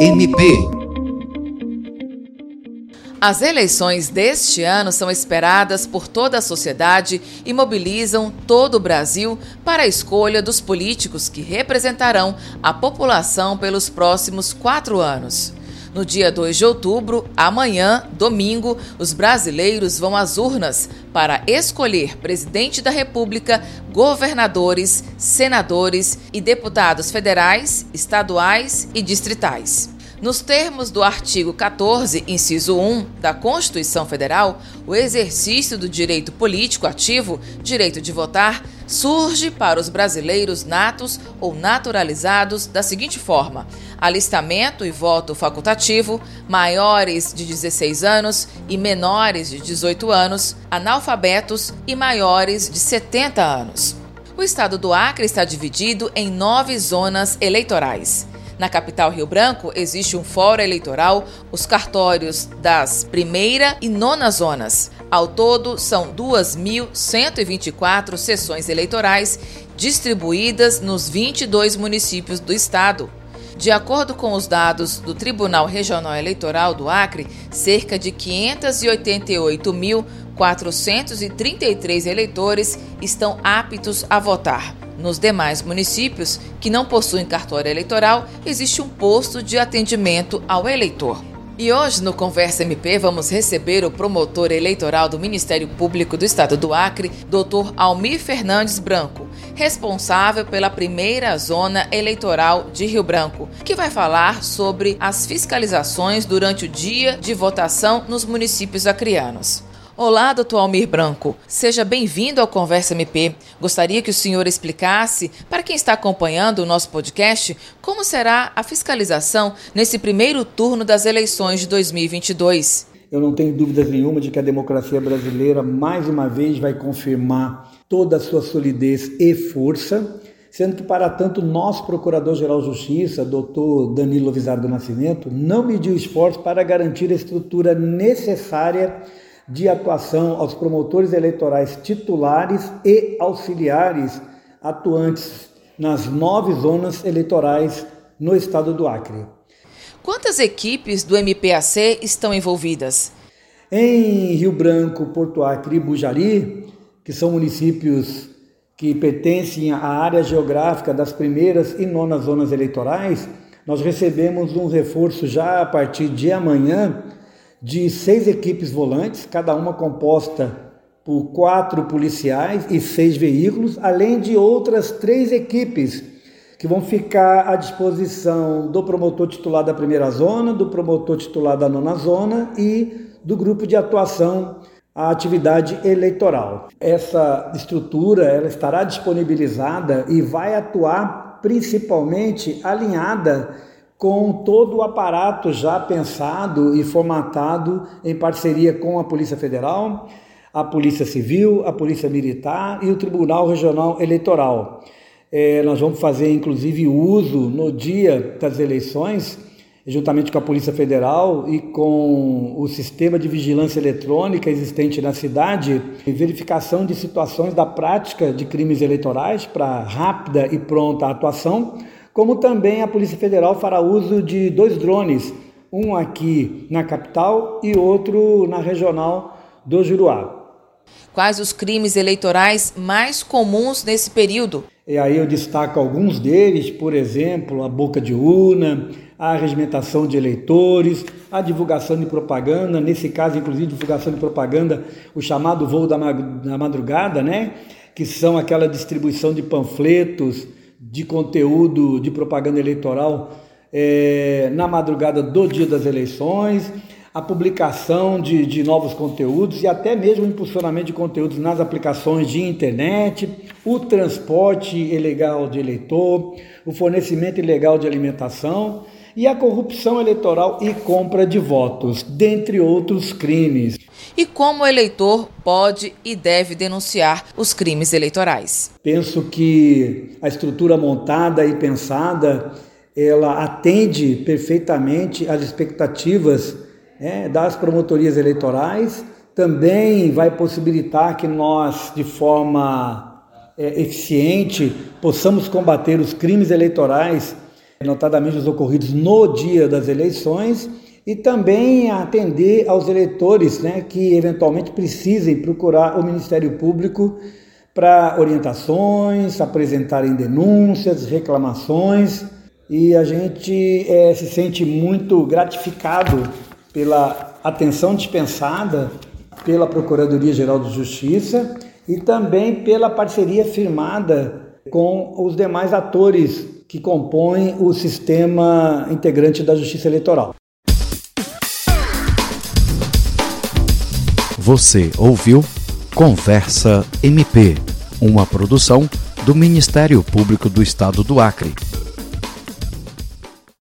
MP. As eleições deste ano são esperadas por toda a sociedade e mobilizam todo o Brasil para a escolha dos políticos que representarão a população pelos próximos quatro anos. No dia 2 de outubro, amanhã, domingo, os brasileiros vão às urnas para escolher presidente da República, governadores, senadores e deputados federais, estaduais e distritais. Nos termos do artigo 14, inciso 1 da Constituição Federal, o exercício do direito político ativo, direito de votar, surge para os brasileiros natos ou naturalizados da seguinte forma: alistamento e voto facultativo, maiores de 16 anos e menores de 18 anos, analfabetos e maiores de 70 anos. O estado do Acre está dividido em nove zonas eleitorais. Na capital Rio Branco existe um fórum eleitoral, os cartórios das primeira e nona zonas. Ao todo, são 2.124 sessões eleitorais distribuídas nos 22 municípios do estado. De acordo com os dados do Tribunal Regional Eleitoral do Acre, cerca de 588.433 eleitores estão aptos a votar. Nos demais municípios que não possuem cartório eleitoral, existe um posto de atendimento ao eleitor. E hoje no Conversa MP vamos receber o promotor eleitoral do Ministério Público do Estado do Acre, Dr. Almir Fernandes Branco, responsável pela primeira zona eleitoral de Rio Branco, que vai falar sobre as fiscalizações durante o dia de votação nos municípios acrianos. Olá, doutor Almir Branco. Seja bem-vindo ao Conversa MP. Gostaria que o senhor explicasse, para quem está acompanhando o nosso podcast, como será a fiscalização nesse primeiro turno das eleições de 2022. Eu não tenho dúvidas nenhuma de que a democracia brasileira, mais uma vez, vai confirmar toda a sua solidez e força, sendo que, para tanto, nosso Procurador-Geral de Justiça, doutor Danilo Vizardo do Nascimento, não mediu esforço para garantir a estrutura necessária de atuação aos promotores eleitorais titulares e auxiliares atuantes nas nove zonas eleitorais no estado do Acre. Quantas equipes do MPAC estão envolvidas? Em Rio Branco, Porto Acre e Bujari, que são municípios que pertencem à área geográfica das primeiras e nonas zonas eleitorais, nós recebemos um reforço já a partir de amanhã de seis equipes volantes, cada uma composta por quatro policiais e seis veículos, além de outras três equipes que vão ficar à disposição do promotor titular da primeira zona, do promotor titular da nona zona e do grupo de atuação à atividade eleitoral. Essa estrutura ela estará disponibilizada e vai atuar principalmente alinhada com todo o aparato já pensado e formatado em parceria com a Polícia Federal, a Polícia Civil, a Polícia Militar e o Tribunal Regional Eleitoral. É, nós vamos fazer, inclusive, uso no dia das eleições, juntamente com a Polícia Federal e com o sistema de vigilância eletrônica existente na cidade, verificação de situações da prática de crimes eleitorais para rápida e pronta atuação como também a Polícia Federal fará uso de dois drones, um aqui na capital e outro na regional do Juruá. Quais os crimes eleitorais mais comuns nesse período? E aí eu destaco alguns deles, por exemplo, a boca de urna, a regimentação de eleitores, a divulgação de propaganda, nesse caso, inclusive, divulgação de propaganda, o chamado voo da madrugada, né? Que são aquela distribuição de panfletos de conteúdo de propaganda eleitoral é, na madrugada do dia das eleições, a publicação de, de novos conteúdos e até mesmo o impulsionamento de conteúdos nas aplicações de internet, o transporte ilegal de eleitor, o fornecimento ilegal de alimentação e a corrupção eleitoral e compra de votos, dentre outros crimes e como o eleitor pode e deve denunciar os crimes eleitorais. Penso que a estrutura montada e pensada ela atende perfeitamente às expectativas né, das promotorias eleitorais, também vai possibilitar que nós, de forma é, eficiente, possamos combater os crimes eleitorais notadamente os ocorridos no dia das eleições, e também atender aos eleitores né, que eventualmente precisem procurar o Ministério Público para orientações, apresentarem denúncias, reclamações. E a gente é, se sente muito gratificado pela atenção dispensada pela Procuradoria-Geral de Justiça e também pela parceria firmada com os demais atores que compõem o sistema integrante da Justiça Eleitoral. Você ouviu Conversa MP, uma produção do Ministério Público do Estado do Acre.